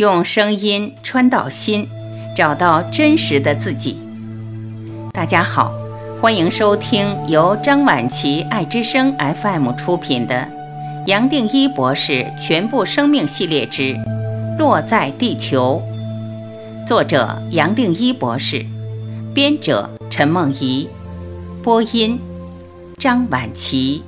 用声音穿到心，找到真实的自己。大家好，欢迎收听由张晚琪爱之声 FM 出品的《杨定一博士全部生命系列之落在地球》，作者杨定一博士，编者陈梦怡，播音张晚琪。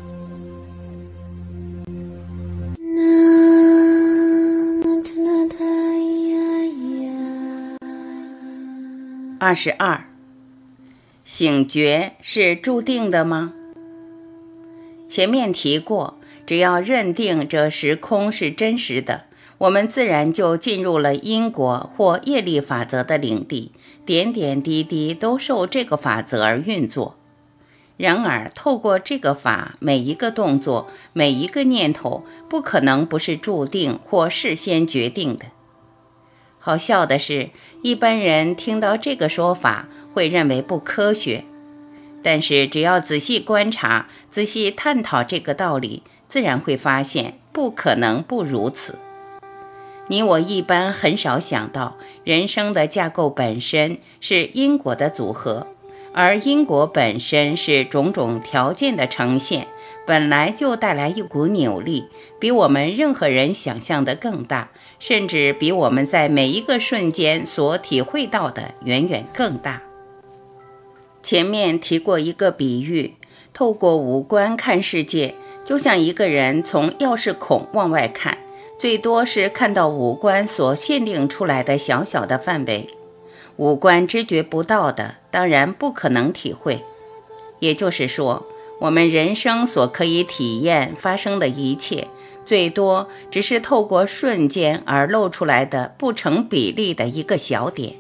二十二，醒觉是注定的吗？前面提过，只要认定这时空是真实的，我们自然就进入了因果或业力法则的领地，点点滴滴都受这个法则而运作。然而，透过这个法，每一个动作、每一个念头，不可能不是注定或事先决定的。好笑的是，一般人听到这个说法会认为不科学，但是只要仔细观察、仔细探讨这个道理，自然会发现不可能不如此。你我一般很少想到，人生的架构本身是因果的组合，而因果本身是种种条件的呈现，本来就带来一股扭力，比我们任何人想象的更大。甚至比我们在每一个瞬间所体会到的远远更大。前面提过一个比喻，透过五官看世界，就像一个人从钥匙孔往外看，最多是看到五官所限定出来的小小的范围，五官知觉不到的，当然不可能体会。也就是说，我们人生所可以体验发生的一切。最多只是透过瞬间而露出来的不成比例的一个小点。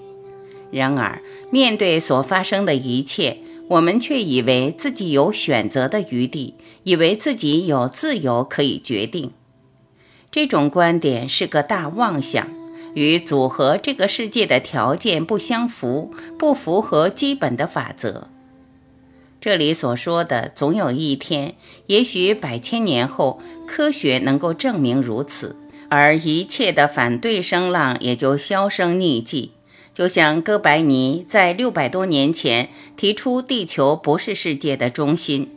然而，面对所发生的一切，我们却以为自己有选择的余地，以为自己有自由可以决定。这种观点是个大妄想，与组合这个世界的条件不相符，不符合基本的法则。这里所说的总有一天，也许百千年后，科学能够证明如此，而一切的反对声浪也就销声匿迹。就像哥白尼在六百多年前提出地球不是世界的中心，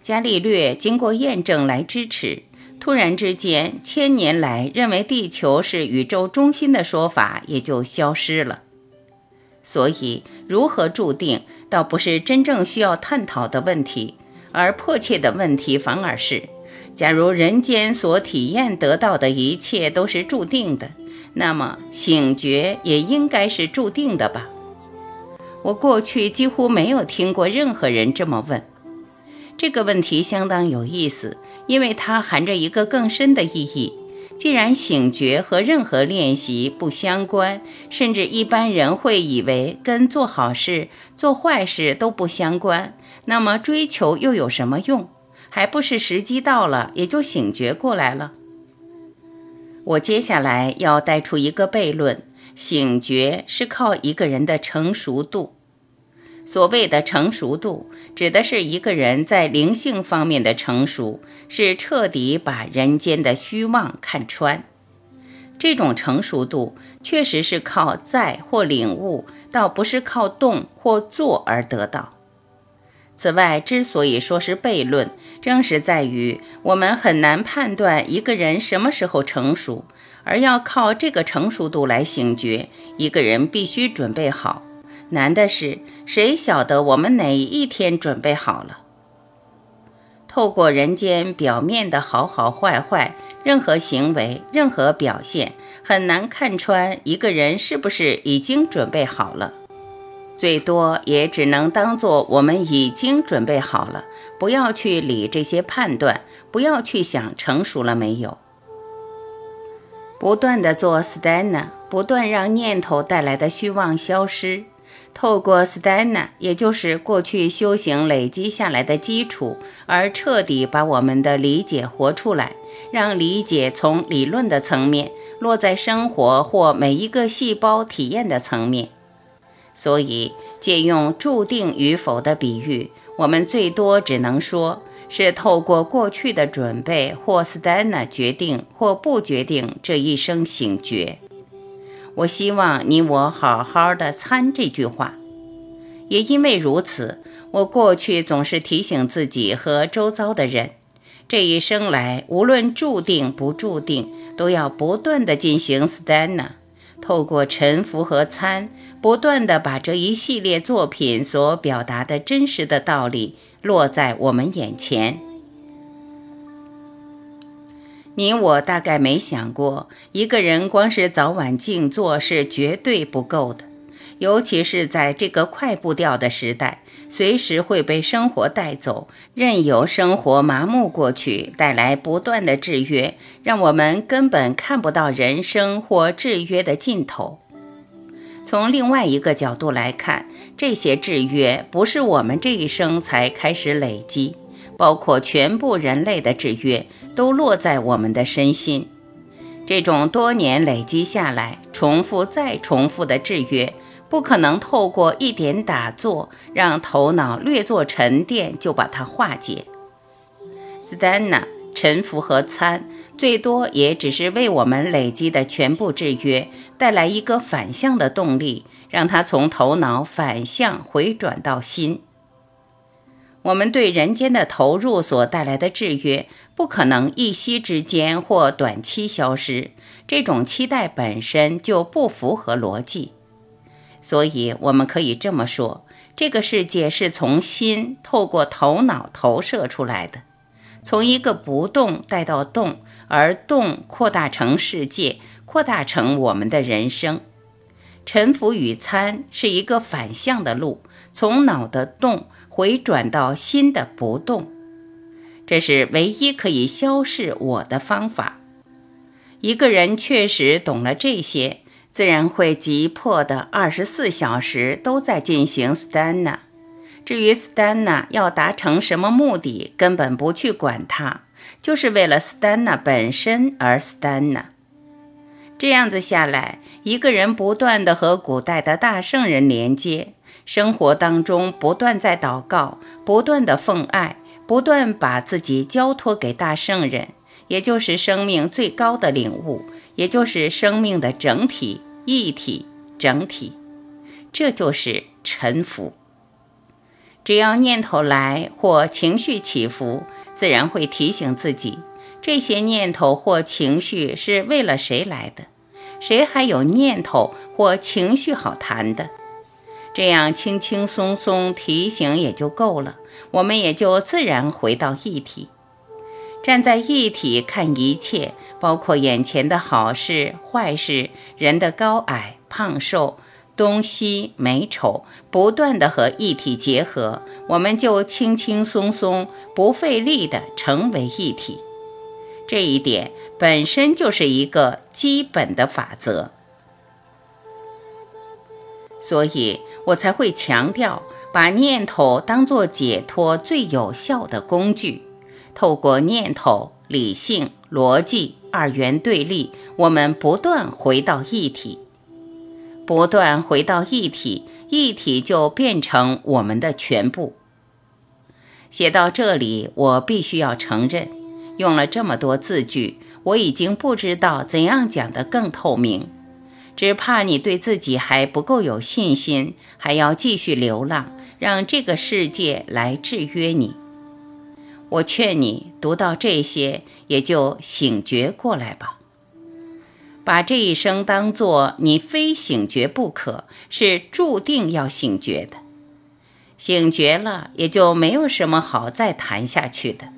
伽利略经过验证来支持，突然之间，千年来认为地球是宇宙中心的说法也就消失了。所以，如何注定？倒不是真正需要探讨的问题，而迫切的问题反而是：假如人间所体验得到的一切都是注定的，那么醒觉也应该是注定的吧？我过去几乎没有听过任何人这么问。这个问题相当有意思，因为它含着一个更深的意义。既然醒觉和任何练习不相关，甚至一般人会以为跟做好事、做坏事都不相关，那么追求又有什么用？还不是时机到了，也就醒觉过来了。我接下来要带出一个悖论：醒觉是靠一个人的成熟度。所谓的成熟度，指的是一个人在灵性方面的成熟，是彻底把人间的虚妄看穿。这种成熟度确实是靠在或领悟，倒不是靠动或做而得到。此外，之所以说是悖论，正是在于我们很难判断一个人什么时候成熟，而要靠这个成熟度来醒觉，一个人必须准备好。难的是，谁晓得我们哪一天准备好了？透过人间表面的好好坏坏，任何行为、任何表现，很难看穿一个人是不是已经准备好了。最多也只能当做我们已经准备好了，不要去理这些判断，不要去想成熟了没有。不断的做 stand，不断让念头带来的虚妄消失。透过 stana，也就是过去修行累积下来的基础，而彻底把我们的理解活出来，让理解从理论的层面落在生活或每一个细胞体验的层面。所以，借用注定与否的比喻，我们最多只能说是透过过去的准备或 stana 决定或不决定这一生醒觉。我希望你我好好的参这句话。也因为如此，我过去总是提醒自己和周遭的人，这一生来无论注定不注定，都要不断的进行 stanna，透过沉浮和参，不断的把这一系列作品所表达的真实的道理落在我们眼前。你我大概没想过，一个人光是早晚静坐是绝对不够的，尤其是在这个快步调的时代，随时会被生活带走，任由生活麻木过去，带来不断的制约，让我们根本看不到人生或制约的尽头。从另外一个角度来看，这些制约不是我们这一生才开始累积。包括全部人类的制约，都落在我们的身心。这种多年累积下来、重复再重复的制约，不可能透过一点打坐，让头脑略作沉淀就把它化解。Stana 沉浮和参，最多也只是为我们累积的全部制约带来一个反向的动力，让它从头脑反向回转到心。我们对人间的投入所带来的制约，不可能一夕之间或短期消失。这种期待本身就不符合逻辑。所以，我们可以这么说：这个世界是从心透过头脑投射出来的，从一个不动带到动，而动扩大成世界，扩大成我们的人生。沉浮与参是一个反向的路，从脑的动。回转到新的不动，这是唯一可以消逝我的方法。一个人确实懂了这些，自然会急迫的二十四小时都在进行 stanna。至于 stanna 要达成什么目的，根本不去管它，就是为了 stanna 本身而 stanna。这样子下来，一个人不断的和古代的大圣人连接。生活当中不断在祷告，不断的奉爱，不断把自己交托给大圣人，也就是生命最高的领悟，也就是生命的整体一体整体，这就是臣服。只要念头来或情绪起伏，自然会提醒自己，这些念头或情绪是为了谁来的，谁还有念头或情绪好谈的。这样轻轻松松提醒也就够了，我们也就自然回到一体，站在一体看一切，包括眼前的好事、坏事，人的高矮、胖瘦、东西美丑，不断的和一体结合，我们就轻轻松松、不费力的成为一体。这一点本身就是一个基本的法则，所以。我才会强调，把念头当作解脱最有效的工具。透过念头、理性、逻辑二元对立，我们不断回到一体，不断回到一体，一体就变成我们的全部。写到这里，我必须要承认，用了这么多字句，我已经不知道怎样讲得更透明。只怕你对自己还不够有信心，还要继续流浪，让这个世界来制约你。我劝你读到这些，也就醒觉过来吧。把这一生当作你非醒觉不可，是注定要醒觉的。醒觉了，也就没有什么好再谈下去的。